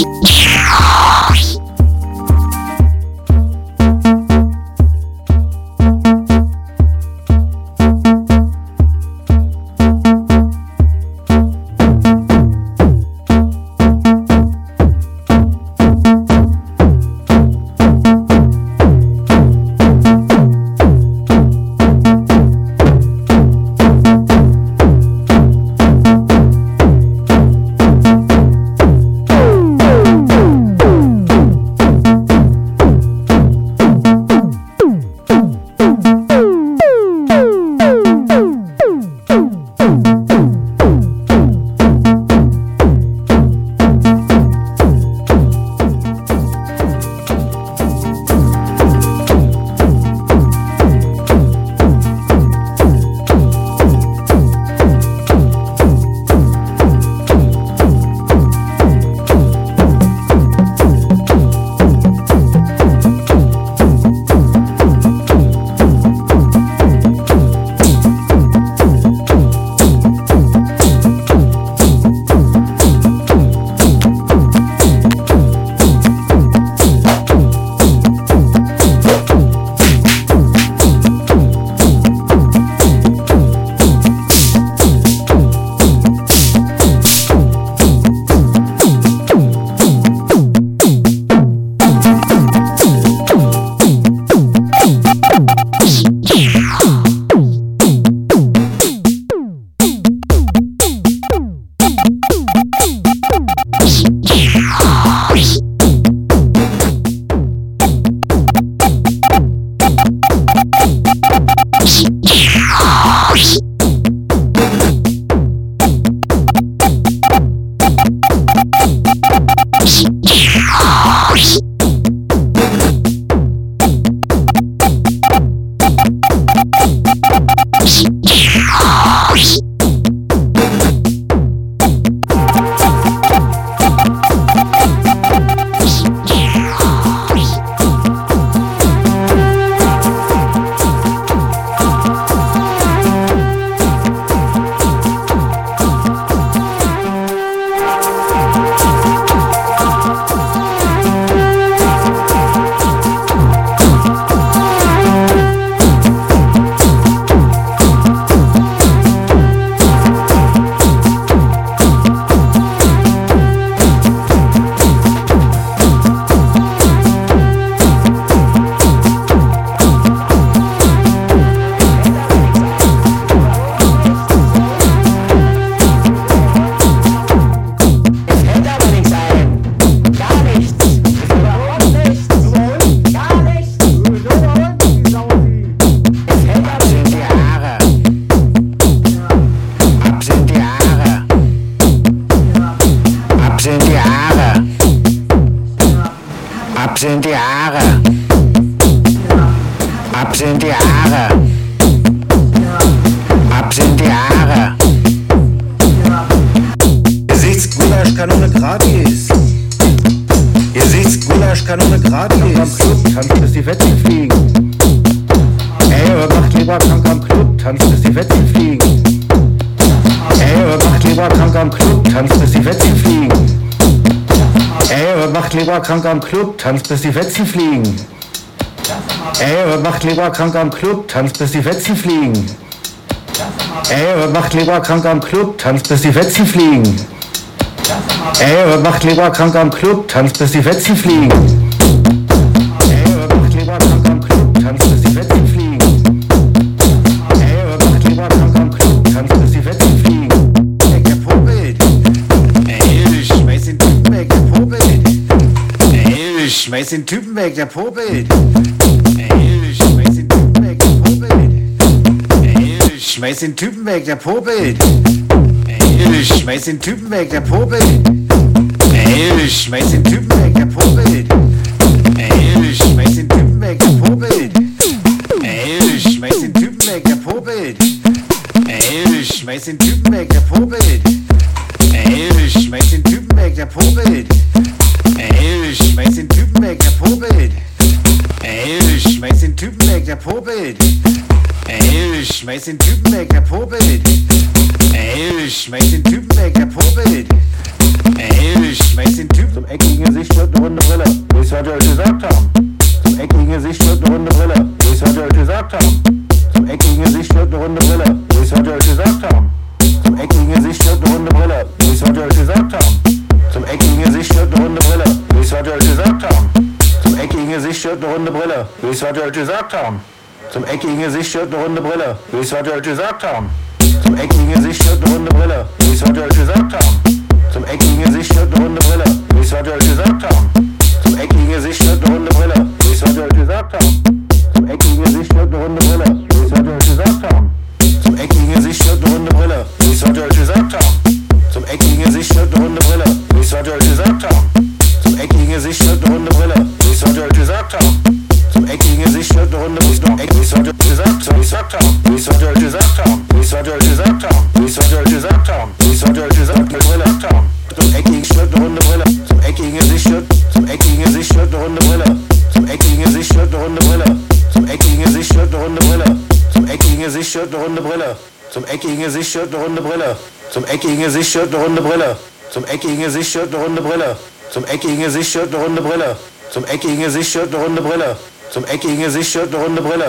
あ! Gesichtsgulaschkanone gratis. Gesichtsgulaschkanone gratis. Am Club tanzt bis die Fetzen fliegen. Ey, macht lieber krank am Club, tanzt bis die Fetzen fliegen. Ey, macht lieber krank am Club, tanzt bis die Fetzen fliegen. Ey, macht lieber krank am Club, tanzt bis die Fetzen fliegen. Ey, macht lieber krank am Club, tanzt bis die Fetzen fliegen. Ey, macht lieber krank am Club, tanzt bis die Fetzen fliegen. Ey, macht lieber krank am Club, tanzt bis die Fetzen fliegen. Ey, macht lieber krank am Club, tanzt bis die Fetzen fliegen. Ey, macht lieber krank am Club, tanzt bis die Fetzen fliegen. Weg, der popelt. Ey, schmeiß den Typen weg, der popelt. Ey, schmeiß den Typen weg, der popelt. Ey, schmeiß den Typen weg, der popelt. Ey, schmeiß den Typen weg, der popelt. Ey, schmeiß den Typen weg, der popelt. Ey, schmeiß den Typen weg, der popelt. Ey, schmeiß den Typen weg, der popelt. Ey, schmeiß den Typen weg, der popelt. Ey, schmeiß den Typen weg, der popelt. Ey, schmeiß den Typen weg, der popelt. Popelt. Ey, schmeiß den Typen weg, der popelt. Ey, schmeiß den Typen. Zum eckigen Gesicht wird eine runde Brille, wie es heute Leute gesagt haben. Zum eckigen Gesicht wird eine runde Brille, wie es heute Leute gesagt haben. Zum eckigen Gesicht wird eine runde Brille, wie es heute Leute gesagt haben. Zum eckigen Gesicht wird eine runde Brille, wie es heute Leute gesagt haben. Zum eckigen Gesicht wird eine runde Brille, wie es heute Leute gesagt haben. Zum eckigen Gesicht wird eine runde Brille, wie es heute Leute gesagt haben. Zum eckigen Gesicht wird eine runde Brille, wie es heute gesagt haben. Zum eckigen Gesicht wird eine runde Brille, wie es heute gesagt haben. Zum eckigen Gesicht wird eine runde Brille, wie es heute gesagt haben. Zum eckigen Gesicht wird eine runde Brille, wie es heute gesagt haben. Zum eckigen Gesicht wird eine runde Brille, wie es heute gesagt haben. Zum eckigen Gesicht wird eine runde Brille, wie es heute gesagt haben. Zum eckigen Gesicht wird eine runde Brille, wie es heute gesagt haben. Zum eckigen Gesicht wird eine runde Brille, wie es heute gesagt haben. Gesicht wird eine runde Brille, wie es heute gesagt haben, wie es gesagt heute gesagt haben, wie es heute gesagt haben, wie es heute gesagt haben, wie es heute gesagt haben, Brille haben. Zum eckigen Gesicht eine runde Brille, zum eckigen Gesicht wird, zum eckigen Gesicht wird eine runde Brille, zum eckigen Gesicht wird eine runde Brille, zum eckigen Gesicht wird eine runde Brille, zum eckigen Gesicht wird eine runde Brille, zum eckigen Gesicht wird eine runde Brille, zum eckigen Gesicht wird eine runde Brille, zum eckigen Gesicht wird eine runde Brille, zum eckigen Gesicht wird eine runde Brille, zum eckigen Gesicht wird eine runde Brille, zum eckigen Gesicht sich eine runde Brille.